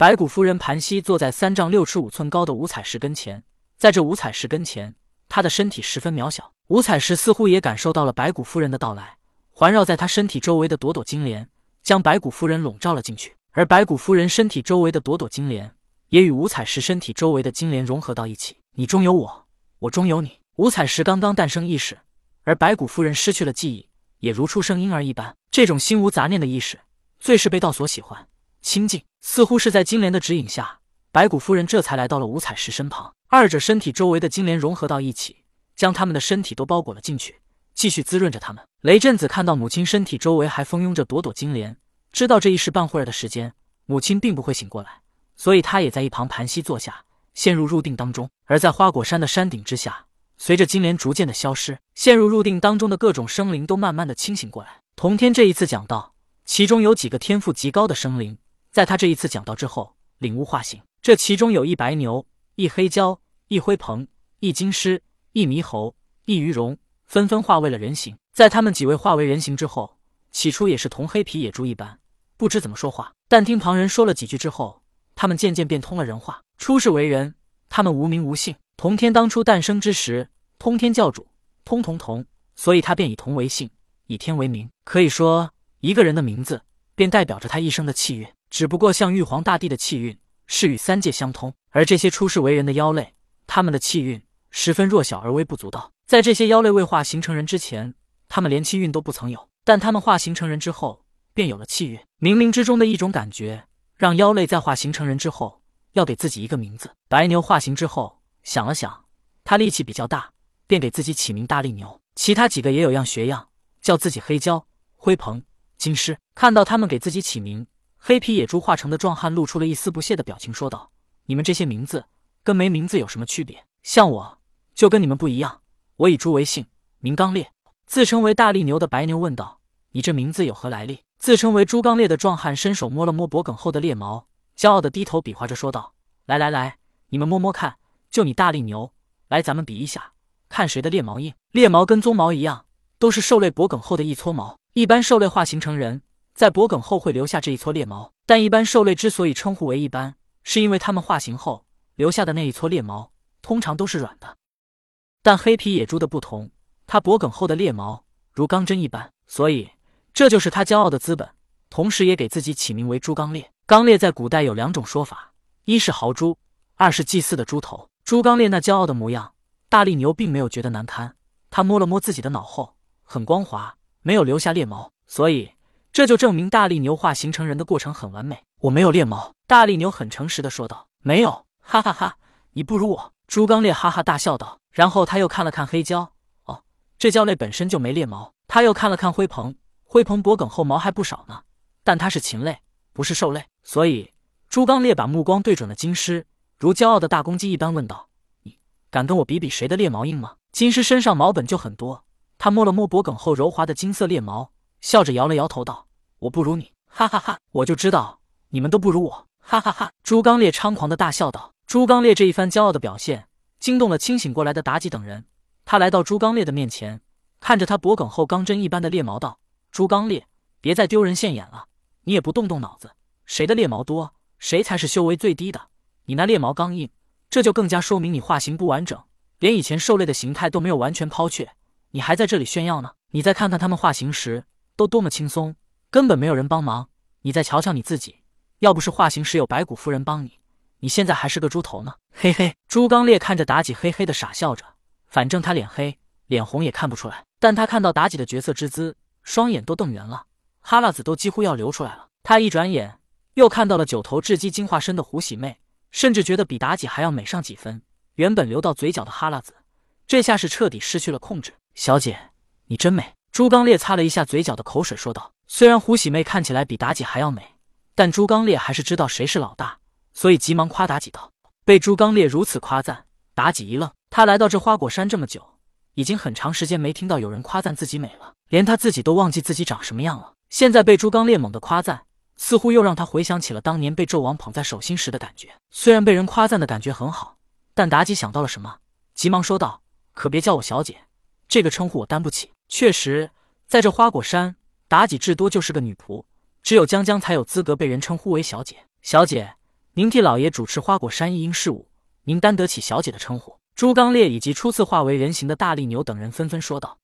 白骨夫人盘膝坐在三丈六尺五寸高的五彩石跟前，在这五彩石跟前，她的身体十分渺小。五彩石似乎也感受到了白骨夫人的到来，环绕在她身体周围的朵朵金莲，将白骨夫人笼罩了进去。而白骨夫人身体周围的朵朵金莲，也与五彩石身体周围的金莲融合到一起。你中有我，我中有你。五彩石刚刚诞生意识，而白骨夫人失去了记忆，也如出生婴儿一般。这种心无杂念的意识，最是被道所喜欢。清静，似乎是在金莲的指引下，白骨夫人这才来到了五彩石身旁。二者身体周围的金莲融合到一起，将他们的身体都包裹了进去，继续滋润着他们。雷震子看到母亲身体周围还蜂拥着朵朵金莲，知道这一时半会儿的时间，母亲并不会醒过来，所以他也在一旁盘膝坐下，陷入入定当中。而在花果山的山顶之下，随着金莲逐渐的消失，陷入入定当中的各种生灵都慢慢的清醒过来。童天这一次讲到，其中有几个天赋极高的生灵。在他这一次讲道之后，领悟化形，这其中有一白牛、一黑蛟、一灰鹏、一金狮、一猕猴、一鱼龙，纷纷化为了人形。在他们几位化为人形之后，起初也是同黑皮野猪一般，不知怎么说话。但听旁人说了几句之后，他们渐渐变通了人话。出世为人，他们无名无姓。同天当初诞生之时，通天教主通同同，所以他便以同为姓，以天为名。可以说，一个人的名字便代表着他一生的气运。只不过像玉皇大帝的气运是与三界相通，而这些出世为人的妖类，他们的气运十分弱小而微不足道。在这些妖类未化形成人之前，他们连气运都不曾有；但他们化形成人之后，便有了气运。冥冥之中的一种感觉，让妖类在化形成人之后，要给自己一个名字。白牛化形之后，想了想，他力气比较大，便给自己起名大力牛。其他几个也有样学样，叫自己黑蛟、灰鹏、金狮。看到他们给自己起名。黑皮野猪化成的壮汉露出了一丝不屑的表情，说道：“你们这些名字跟没名字有什么区别？像我就跟你们不一样，我以猪为姓，名刚烈。”自称为大力牛的白牛问道：“你这名字有何来历？”自称为猪刚烈的壮汉伸手摸了摸脖颈后的猎毛，骄傲的低头比划着说道：“来来来，你们摸摸看，就你大力牛，来咱们比一下，看谁的猎毛硬。猎毛跟鬃毛一样，都是兽类脖颈后的一撮毛。一般兽类化形成人。”在脖颈后会留下这一撮猎毛，但一般兽类之所以称呼为一般，是因为它们化形后留下的那一撮猎毛通常都是软的。但黑皮野猪的不同，它脖颈后的猎毛如钢针一般，所以这就是它骄傲的资本。同时，也给自己起名为猪刚鬣。刚鬣在古代有两种说法：一是豪猪，二是祭祀的猪头。猪刚鬣那骄傲的模样，大力牛并没有觉得难堪。他摸了摸自己的脑后，很光滑，没有留下猎毛，所以。这就证明大力牛化形成人的过程很完美。我没有猎毛，大力牛很诚实的说道。没有，哈哈哈，你不如我。朱刚烈哈哈大笑道。然后他又看了看黑蛟，哦，这蛟类本身就没猎毛。他又看了看灰鹏，灰鹏脖颈后毛还不少呢，但它是禽类，不是兽类。所以朱刚烈把目光对准了金狮，如骄傲的大公鸡一般问道：“你敢跟我比比谁的猎毛硬吗？”金狮身上毛本就很多，他摸了摸脖颈后柔滑的金色猎毛。笑着摇了摇头，道：“我不如你，哈哈哈！我就知道你们都不如我，哈哈哈！”朱刚烈猖狂的大笑道。朱刚烈这一番骄傲的表现，惊动了清醒过来的妲己等人。他来到朱刚烈的面前，看着他脖颈后钢针一般的猎毛，道：“朱刚烈，别再丢人现眼了，你也不动动脑子，谁的猎毛多，谁才是修为最低的。你那猎毛刚硬，这就更加说明你化形不完整，连以前兽类的形态都没有完全抛却，你还在这里炫耀呢。你再看看他们化形时。”都多么轻松，根本没有人帮忙。你再瞧瞧你自己，要不是化形时有白骨夫人帮你，你现在还是个猪头呢。嘿嘿，朱刚烈看着妲己，嘿嘿的傻笑着。反正他脸黑脸红也看不出来，但他看到妲己的绝色之姿，双眼都瞪圆了，哈喇子都几乎要流出来了。他一转眼又看到了九头雉鸡精化身的胡喜妹，甚至觉得比妲己还要美上几分。原本流到嘴角的哈喇子，这下是彻底失去了控制。小姐，你真美。朱刚烈擦了一下嘴角的口水，说道：“虽然胡喜妹看起来比妲己还要美，但朱刚烈还是知道谁是老大，所以急忙夸妲己道。”被朱刚烈如此夸赞，妲己一愣。他来到这花果山这么久，已经很长时间没听到有人夸赞自己美了，连他自己都忘记自己长什么样了。现在被朱刚烈猛地夸赞，似乎又让他回想起了当年被纣王捧在手心时的感觉。虽然被人夸赞的感觉很好，但妲己想到了什么，急忙说道：“可别叫我小姐，这个称呼我担不起。”确实，在这花果山，妲己至多就是个女仆，只有江江才有资格被人称呼为小姐。小姐，您替老爷主持花果山一应事务，您担得起小姐的称呼。”朱刚烈以及初次化为人形的大力牛等人纷纷说道。